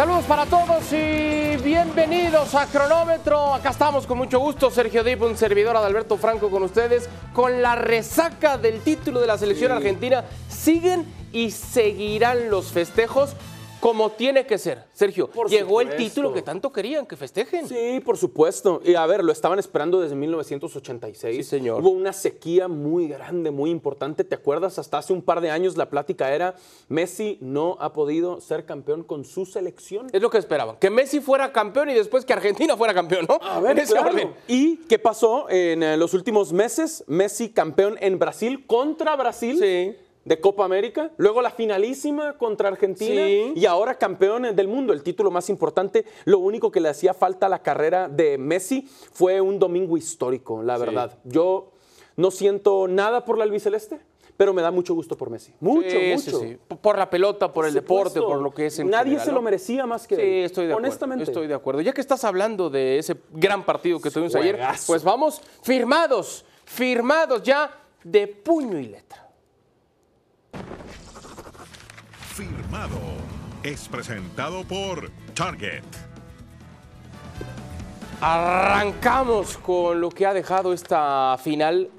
Saludos para todos y bienvenidos a Cronómetro. Acá estamos con mucho gusto, Sergio Dip, un servidor Adalberto Franco con ustedes, con la resaca del título de la selección argentina. Siguen y seguirán los festejos como tiene que ser. Sergio, Por llegó el título que tanto querían que festejen. Sí, por supuesto. Y a ver, lo estaban esperando desde 1986. Sí, señor. Hubo una sequía muy grande, muy importante. ¿Te acuerdas? Hasta hace un par de años la plática era, Messi no ha podido ser campeón con su selección. Es lo que esperaban, que Messi fuera campeón y después que Argentina fuera campeón, ¿no? A ver, En ese claro. orden. ¿Y qué pasó en eh, los últimos meses? Messi campeón en Brasil contra Brasil. Sí. De Copa América, luego la finalísima contra Argentina Sí. y ahora campeón del mundo, el título más importante. Lo único que le hacía falta a la carrera de Messi fue un domingo histórico, la verdad. Yo no siento nada por la albiceleste, pero me da mucho gusto por Messi. Mucho, Sí, mucho. Por la pelota, por el Por deporte, por lo que es en Nadie general, se lo merecía más que Sí, él. estoy de acuerdo. Honestamente. Estoy de acuerdo. Ya que estás hablando de ese gran partido que tuvimos ayer, pues vamos firmados, firmados ya de puño y letra. Es presentado por Target. Arrancamos con lo que ha dejado esta final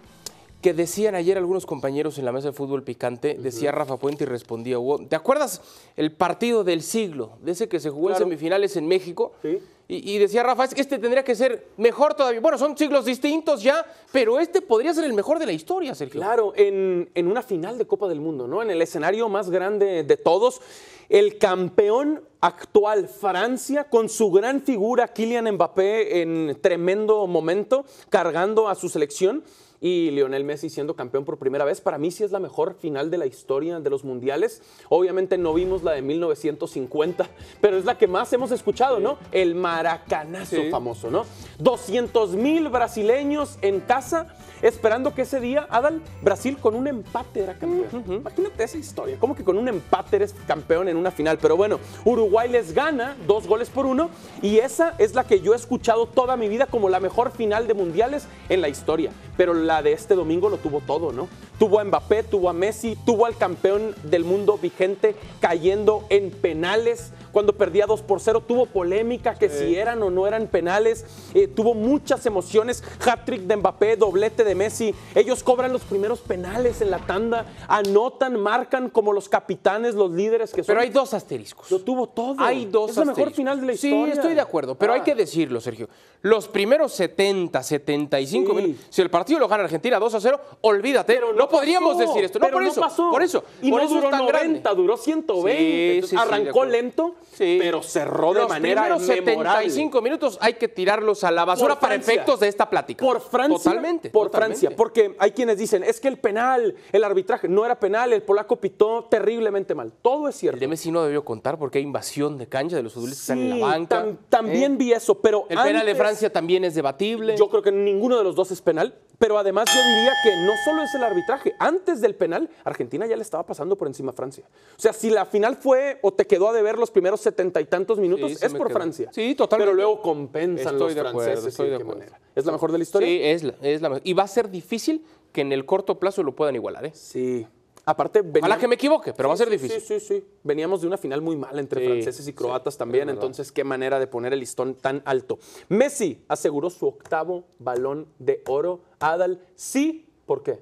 que decían ayer algunos compañeros en la mesa de fútbol picante, decía Rafa Puente y respondía Hugo. ¿Te acuerdas el partido del siglo, de ese que se jugó Claro. en semifinales en México? Sí. Y, y decía Rafa, es que este tendría que ser mejor todavía. Bueno, son siglos distintos ya, pero este podría ser el mejor de la historia, Sergio. Claro, en, en una final de Copa del Mundo, ¿no? En el escenario más grande de todos, el campeón actual, Francia, con su gran figura, Kylian Mbappé, en tremendo momento, cargando a su selección. Y Lionel Messi siendo campeón por primera vez, para mí sí es la mejor final de la historia de los mundiales. Obviamente no vimos la de 1950, pero es la que más hemos escuchado, ¿no? El maracanazo Sí. famoso, ¿no? 200 mil brasileños en casa esperando que ese día, Adal, Brasil con un empate era campeón. Imagínate esa historia, como que con un empate eres campeón en una final. Pero bueno, Uruguay les gana dos goles por uno y esa es la que yo he escuchado toda mi vida como la mejor final de mundiales en la historia. Pero la de este domingo lo tuvo todo, ¿no? Tuvo a Mbappé, tuvo a Messi, tuvo al campeón del mundo vigente cayendo en penales. Cuando perdía 2 por 0, tuvo polémica que si eran o no eran penales. Eh, tuvo muchas emociones. Hat-trick de Mbappé, doblete de Messi. Ellos cobran los primeros penales en la tanda. Anotan, marcan como los capitanes, los líderes que son. Pero hay dos asteriscos. Lo tuvo todo. Hay dos Es la mejor final de la Sí, historia. estoy de acuerdo, pero hay Ah. que decirlo, Sergio. Los primeros 70, 75 Sí. minutos, si el partido lo gana Argentina 2 a 0, olvídate. Pero no, podríamos pasó, decir esto. No, pero por eso. pasó. Por eso. Y por no eso duró es tan 90, grande. duró 120. Sí, arrancó lento, pero cerró de Los manera primeros memorable. 75 minutos hay que tirarlos a la basura para Francia. efectos de esta plática. Por Francia. Totalmente. Por totalmente. Francia. Porque hay quienes dicen, es que el penal, el arbitraje, no era penal, el polaco pitó terriblemente mal. Todo es cierto. El de Messi no debió contar porque hay invasión de cancha de los futbolistas que están en la banca. tam- también ¿eh? vi eso, pero El penal de antes- Francia también es debatible. Yo creo que ninguno de los dos es penal, pero además yo diría que no solo es el arbitraje. Antes del penal, Argentina ya le estaba pasando por encima a Francia. O sea, si la final fue o te quedó a deber los primeros setenta y tantos minutos, Sí, es por quedó. Francia. Sí, totalmente. Pero luego compensan Estoy los de acuerdo, franceses. estoy ¿y de acuerdo. manera? ¿Es la mejor de la historia? Sí, es la, es la Y va a ser difícil que en el corto plazo lo puedan igualar, ¿eh? Sí. Aparte, Ojalá veníamos- que me equivoque, pero va a ser Sí, difícil. Sí, sí, sí. Veníamos de una final muy mala entre Sí, franceses y croatas sí, también, entonces qué manera de poner el listón tan alto. Messi aseguró su octavo balón de oro. Adal, sí, ¿por qué?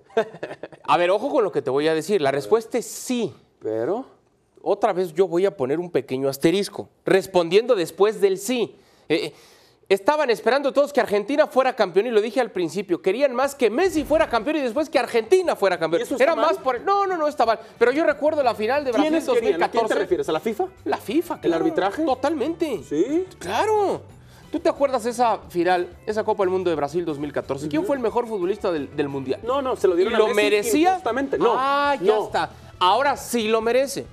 A ver, ojo con lo que te voy a decir. La respuesta es sí. Pero... Otra vez yo voy a poner un pequeño asterisco, respondiendo después del sí. Eh, estaban esperando todos que Argentina fuera campeón y lo dije al principio. Querían más que Messi fuera campeón y después que Argentina fuera campeón. ¿Y Era mal? más por. No, no, no está mal. Pero yo recuerdo la final de Brasil ¿Quiénes querían? ¿A quién 2014. te refieres? ¿A la FIFA? La FIFA. ¿El claro. arbitraje? Totalmente. Sí. Claro. ¿Tú te acuerdas esa final, esa Copa del Mundo de Brasil 2014? ¿Quién fue el mejor futbolista del, del Mundial? No, no, se lo ¿Y dieron a lo Messi merecía? injustamente. No, Ah, ya no. está. Ahora sí lo merece.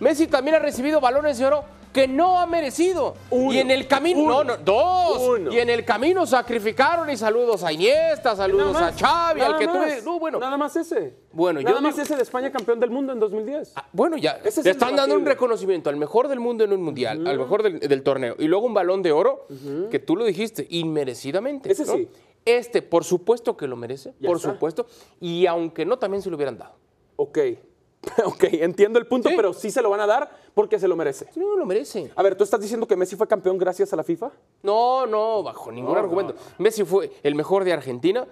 Messi también ha recibido balones de oro que no ha merecido. Uno. Y en el camino, Uno. no, no, dos. Uno. Y en el camino sacrificaron y saludos a Iniesta, saludos a más, Xavi, al que tú más, No, bueno. Nada más ese. Bueno, yo Nada más digo- ese de España campeón del mundo en 2010. Ah, Bueno, ya Ese es le están dando un reconocimiento al mejor del mundo en un mundial, al mejor del, del torneo, y luego un balón de oro, que tú lo dijiste, inmerecidamente. Ese ¿no? sí. Este, por supuesto que lo merece, Ya por está. supuesto, y aunque no, también se lo hubieran dado. Ok, ok, entiendo el punto, Sí. pero sí se lo van a dar porque se lo merece. No lo merece. A ver, ¿tú estás diciendo que Messi fue campeón gracias a la FIFA? No, no, bajo ningún No, argumento. Messi fue el mejor de Argentina.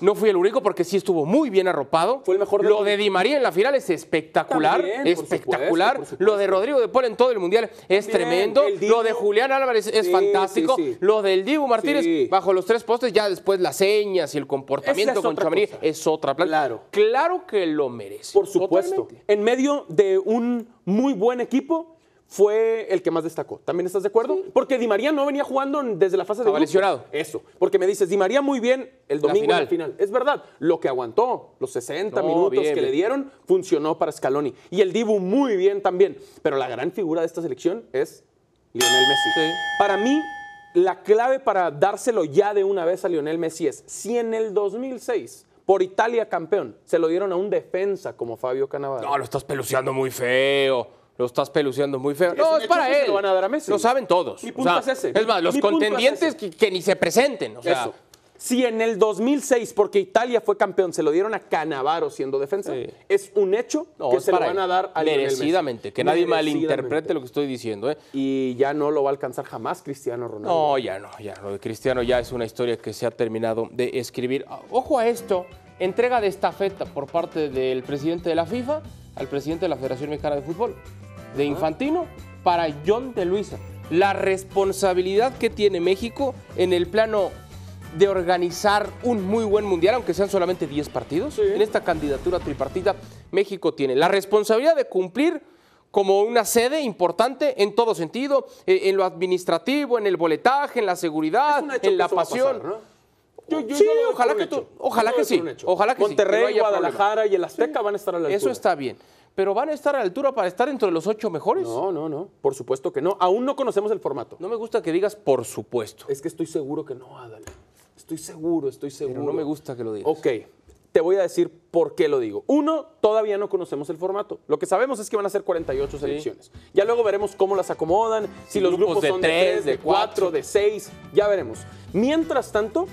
No fui el único porque sí estuvo muy bien arropado. Fue el mejor de Lo de Di María en la final es espectacular. También, por espectacular. supuesto, por Lo de Rodrigo de Paul en todo el mundial es También, tremendo. Lo de Julián Álvarez es Sí, fantástico. sí, sí. Lo del Dibu Martínez bajo los tres postes, ya después las señas y el comportamiento es con cosa. es otra plata. Claro. Claro que lo merece. Por supuesto. Totalmente. En medio de un muy buen equipo, fue el que más destacó. ¿También estás de acuerdo? Porque Di María no venía jugando desde la fase de lesionado. Eso. Porque me dices, Di María muy bien el La domingo en la final. final. Es verdad. Lo que aguantó, los 60 No, minutos bien, que le dieron, funcionó para Scaloni. Y el Dibu muy bien también. Pero la gran figura de esta selección es Lionel Messi. Sí. Para mí, la clave para dárselo ya de una vez a Lionel Messi es, si en el 2006, por Italia campeón, se lo dieron a un defensa como Fabio Cannavaro. No, lo estás peluceando muy feo. Lo estás peluceando muy feo. Es no, es para él. lo van a dar a Messi. Lo saben todos. Mi O punto sea, es ese. Es más, los Mi punto es contendientes que, que ni se presenten. O sea, Eso. Si en el 2006, porque Italia fue campeón, se lo dieron a Canavaro siendo defensa, Sí. es un hecho no, que se lo van a dar a. Merecidamente. Que nadie Merecidamente. malinterprete lo que estoy diciendo. ¿eh? Y ya no lo va a alcanzar jamás Cristiano Ronaldo. No, ya no, ya. Lo de Cristiano ya es una historia que se ha terminado de escribir. Ah, Ojo a esto. Entrega de estafeta por parte del presidente de la FIFA al presidente de la Federación Mexicana de Fútbol. De Infantino para John de Luisa. La responsabilidad que tiene México en el plano de organizar un muy buen mundial, aunque sean solamente 10 partidos. En esta candidatura tripartita, México tiene la responsabilidad de cumplir como una sede importante en todo sentido, eh, en lo administrativo, en el boletaje, en la seguridad, en la pasión. pasar, ¿no? Yo- yo- Sí, yo ojalá que tú- ojalá que sí, ojalá que sí, Monterrey, no haya Guadalajara y el Azteca van a estar a la altura. Eso está bien. Pero van a estar a la altura para estar entre los ocho mejores. No, no, no. Por supuesto que no. Aún no conocemos el formato. No me gusta que digas por supuesto. Es que estoy seguro que no, Adal. Estoy seguro, estoy seguro. Pero no me gusta que lo digas. Ok, te voy a decir por qué lo digo. Uno, todavía no conocemos el formato. Lo que sabemos es que van a ser 48 selecciones. Ya luego veremos cómo las acomodan, si los Grupos grupos, de son de tres, 3, de de 4, cuatro. de 6, ya veremos. Mientras tanto,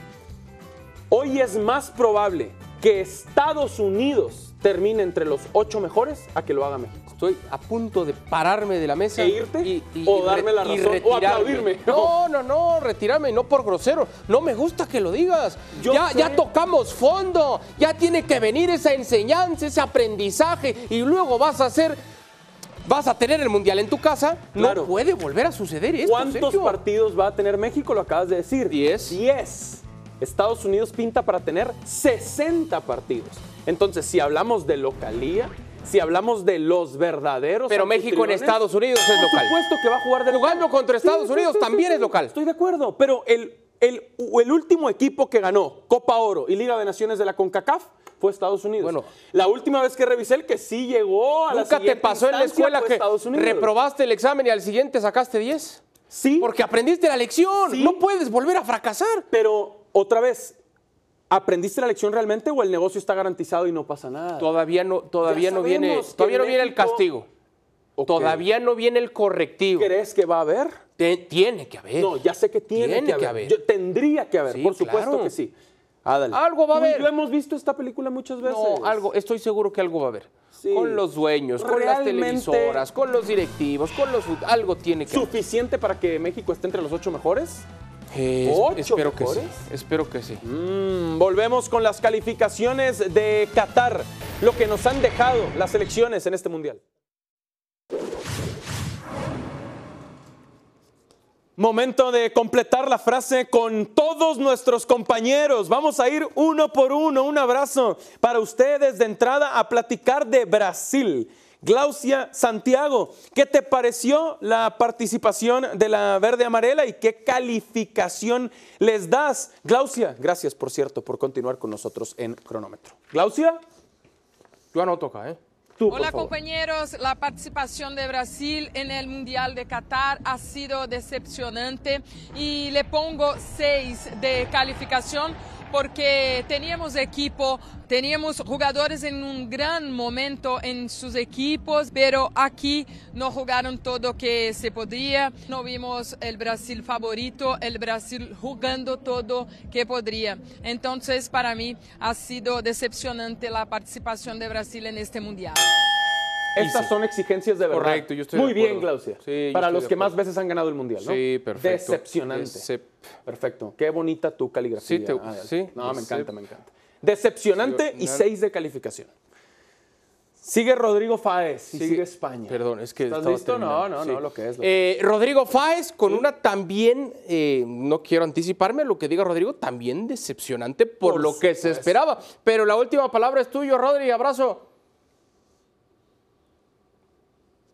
hoy es más probable que Estados Unidos termine entre los 8 mejores a que lo haga México. Estoy a punto de pararme de la mesa. ¿E irte? ¿O darme la razón? ¿O aplaudirme? No, no, no, retirarme, no por grosero. No me gusta que lo digas. Yo ya, sé. ya tocamos fondo. Ya tiene que venir esa enseñanza, ese aprendizaje. Y luego vas a hacer. Vas a tener el mundial en tu casa. Claro. No puede volver a suceder esto. ¿Cuántos Sergio. partidos va a tener México? Lo acabas de decir. Diez. 10. Estados Unidos pinta para tener 60 partidos. Entonces, si hablamos de localía, si hablamos de los verdaderos. Pero México en Estados Unidos es Por local. supuesto que va a jugar de local. Jugando contra Estados Unidos también es local. Estoy de acuerdo, pero el, el, el último equipo que ganó Copa Oro y Liga de Naciones de la CONCACAF fue Estados Unidos. Bueno. la última vez que revisé el que sí llegó a la ¿Nunca te pasó en la escuela que reprobaste el examen y al siguiente sacaste 10? Sí, Porque aprendiste la lección. No puedes volver a fracasar. Pero otra vez, ¿aprendiste la lección realmente o el negocio está garantizado y no pasa nada? Todavía no, todavía Ya no viene, todavía no viene el castigo. Todavía no viene el correctivo. ¿Crees que va a haber? Te- tiene que haber. No, ya sé que tiene, Tiene que, que haber. Yo- tendría que haber, Sí, por supuesto claro. que sí. Algo va a haber. yo hemos visto esta película muchas veces. No, algo, estoy seguro que algo va a haber. Sí. Con los dueños, con las televisoras, con los directivos, con los algo tiene que haber. ¿Suficiente para que México esté entre los ocho mejores? Eh, ¿Ocho espero que sí. Espero que sí. Mm, volvemos con las calificaciones de Qatar, lo que nos han dejado las elecciones en este mundial. Momento de completar la frase con todos nuestros compañeros. Vamos a ir uno por uno. Un abrazo para ustedes de entrada a platicar de Brasil. Glaucia Santiago, ¿qué te pareció la participación de la verde amarela y qué calificación les das? Glaucia, gracias por cierto por continuar con nosotros en cronómetro. Glaucia, Yo anoto acá, ¿eh? tú Hola compañeros, la participación de Brasil en el Mundial de Qatar ha sido decepcionante y le pongo 6 de calificación porque teníamos equipo, teníamos jugadores en un gran momento en sus equipos, pero aquí no jugaron todo que se podía, no vimos el Brasil favorito, el Brasil jugando todo que podría. Entonces para mí ha sido decepcionante la participación de Brasil en este Mundial. Estas son exigencias de verdad. Correcto, yo estoy Muy de bien, acuerdo. Glaucia. Sí, Para los que más veces han ganado el mundial, ¿no? Sí, perfecto. Decepcionante. Decep- Perfecto. Qué bonita tu caligrafía. Sí, te- sí, No, me encanta, me encanta. Decepcionante y seis de calificación. Sigue Rodrigo Fáez y Sigue- sigue, España. Perdón, es que ¿Estás listo? No, terminando. no, Sí. no, lo que es. lo que Eh, Rodrigo Fáez con una también, eh, no quiero anticiparme a lo que diga Rodrigo, también decepcionante por, Por lo que se esperaba. Pero la última palabra es tuyo, Rodri, abrazo.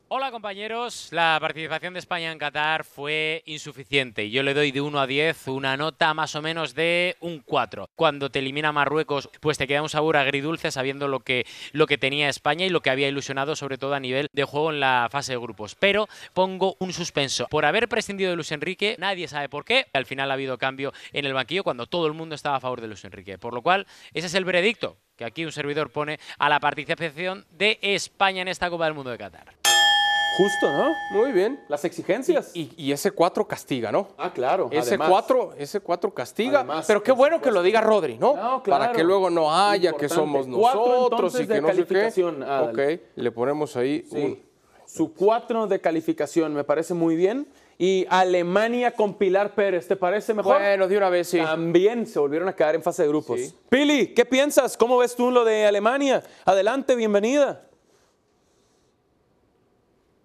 Hola compañeros, la participación de España en Qatar fue insuficiente y yo le doy de 1 a 10 una nota más o menos de un 4. Cuando te elimina Marruecos, pues te queda un sabor agridulce sabiendo lo que, lo que tenía España y lo que había ilusionado sobre todo a nivel de juego en la fase de grupos. Pero pongo un suspenso. Por haber prescindido de Luis Enrique, nadie sabe por qué. Al final ha habido cambio en el banquillo cuando todo el mundo estaba a favor de Luis Enrique. Por lo cual, ese es el veredicto que aquí un servidor pone a la participación de España en esta Copa del Mundo de Qatar. Justo, ¿no? Muy bien. Las exigencias. Y, y ese 4 castiga, ¿no? ah, claro. Ese además. 4, ese 4 castiga. Además, pero qué bueno que lo diga Rodri, ¿no? No, Para claro. que luego no haya que somos Cuatro, nosotros y que de no sé qué. calificación. Ok, le ponemos ahí Sí. un. Su 4 de calificación me parece muy bien. Y Alemania con Pilar Pérez, ¿te parece mejor? Bueno, de una vez sí. También se volvieron a quedar en fase de grupos. Sí. Pili, ¿qué piensas? ¿Cómo ves tú lo de Alemania? Adelante, bienvenida.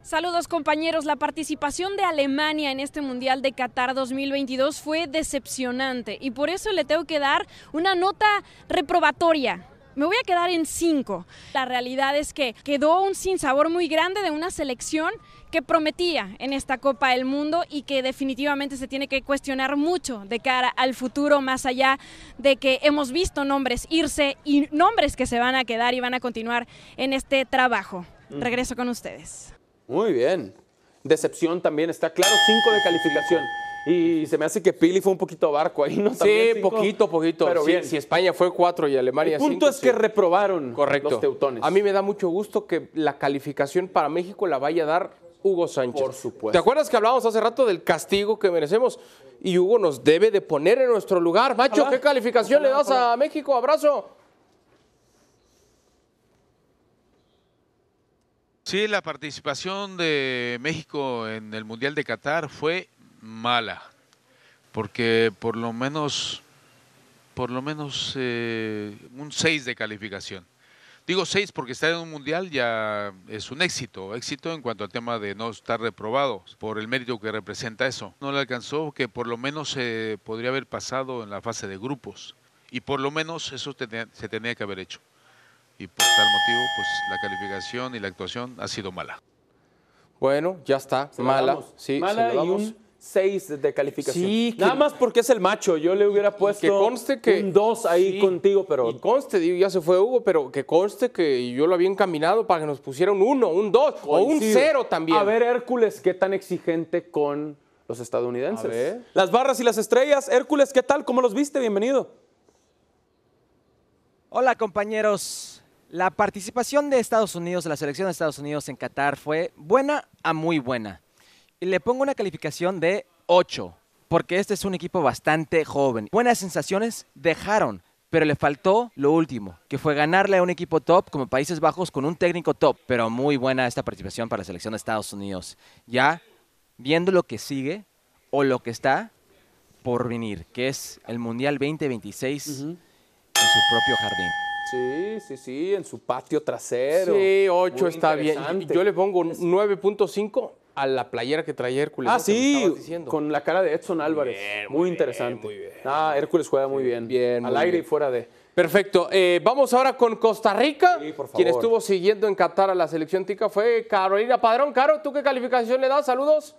Saludos compañeros, la participación de Alemania en este Mundial de Qatar 2022 fue decepcionante y por eso le tengo que dar una nota reprobatoria. Me voy a quedar en 5. La realidad es que quedó un sinsabor muy grande de una selección que prometía en esta Copa del Mundo y que definitivamente se tiene que cuestionar mucho de cara al futuro, más allá de que hemos visto nombres irse y nombres que se van a quedar y van a continuar en este trabajo. Regreso con ustedes. Muy bien. Decepción también, está claro, 5 de calificación. Y se me hace que Pili fue un poquito barco ahí, ¿no? Sí, cinco. poquito, poquito. Pero Sí, bien. Si España fue 4 y Alemania El punto 5, es que reprobaron Correcto. los teutones. A mí me da mucho gusto que la calificación para México la vaya a dar Hugo Sánchez. Por supuesto. ¿Te acuerdas que hablábamos hace rato del castigo que merecemos? Y Hugo nos debe de poner en nuestro lugar. Macho. ¿qué calificación le das a México? Abrazo. Sí, la participación de México en el Mundial de Qatar fue mala, porque por lo menos, por lo menos eh, un 6 de calificación. Digo 6 porque estar en un mundial ya es un éxito, éxito en cuanto al tema de no estar reprobados por el mérito que representa eso. No le alcanzó que por lo menos se podría haber pasado en la fase de grupos y por lo menos eso se tenía que haber hecho. Y por tal motivo, pues la calificación y la actuación ha sido mala. Bueno, ya está. Se Mala. Sí, Mala y un 6 de calificación. Sí, que- Nada más porque es el macho. Yo le hubiera puesto que conste que un 2 ahí sí, contigo, pero y conste, digo, ya se fue Hugo, pero que conste que yo lo había encaminado para que nos pusiera un 1, un 2 o un Coincido. 0 también. A ver, Hércules, ¿qué tan exigente con los estadounidenses? A ver. Las barras y las estrellas. Hércules, ¿qué tal? ¿Cómo los viste? Bienvenido. Hola compañeros. La participación de Estados Unidos, de la selección de Estados Unidos en Qatar fue buena a muy buena. Y le pongo una calificación de 8, porque este es un equipo bastante joven. Buenas sensaciones dejaron, pero le faltó lo último, que fue ganarle a un equipo top como Países Bajos con un técnico top. Pero muy buena esta participación para la selección de Estados Unidos. Ya viendo lo que sigue o lo que está por venir, que es el Mundial 2026 en su propio jardín. Sí, sí, sí, en su patio trasero. Sí, 8 Muy está bien. Yo le pongo un 9.5 a la playera que traía Hércules. Ah, sí, con la cara de Edson Álvarez. muy, interesante. Ah, Hércules juega muy bien. bien, Al aire bien. y fuera de. Perfecto. Eh, vamos ahora con Costa Rica. Sí, por favor. Quien estuvo siguiendo en Qatar a la selección tica fue Carolina Padrón. Caro, ¿tú qué calificación le das? Saludos.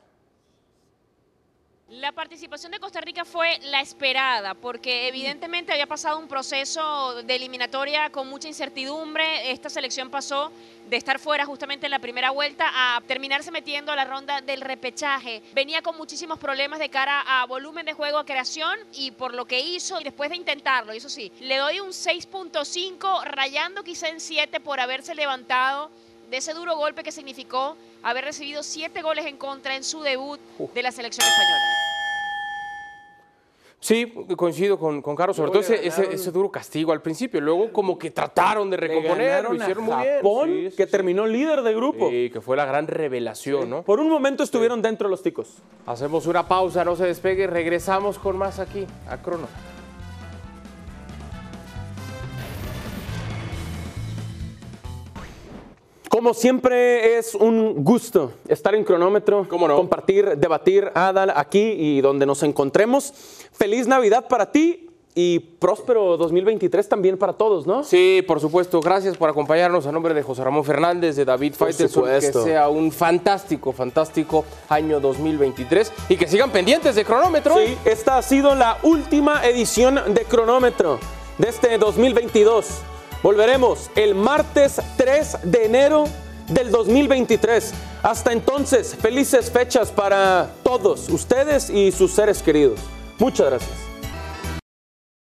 La participación de Costa Rica fue la esperada, porque evidentemente había pasado un proceso de eliminatoria con mucha incertidumbre. Esta selección pasó de estar fuera justamente en la primera vuelta a terminarse metiendo a la ronda del repechaje. Venía con muchísimos problemas de cara a volumen de juego, a creación y por lo que hizo y después de intentarlo, eso sí, le doy un 6.5, rayando quizá en 7 por haberse levantado de ese duro golpe que significó haber recibido 7 goles en contra en su debut de la selección española. Sí, coincido con, con Carlos, sobre todo ese, ese, ese duro castigo al principio. Luego como que trataron de recomponer, lo ganaron a hicieron muy bien. Japón, Sí, sí, que sí. terminó líder de grupo. Sí, que fue la gran revelación, ¿no? Por un momento estuvieron dentro los ticos. Hacemos una pausa, no se despegue, regresamos con más aquí, a Crono. Como siempre es un gusto estar en cronómetro, compartir, debatir, Adal, aquí y donde nos encontremos. Feliz Navidad para ti y próspero 2023 también para todos, ¿no? Sí, por supuesto. Gracias por acompañarnos a nombre de José Ramón Fernández, de David Faitelson. Que sea un fantástico, fantástico año 2023 y que sigan pendientes de cronómetro. Sí, esta ha sido la última edición de cronómetro de este 2022. Volveremos el martes 3 de enero del 2023. Hasta entonces, felices fechas para todos ustedes y sus seres queridos. Muchas gracias.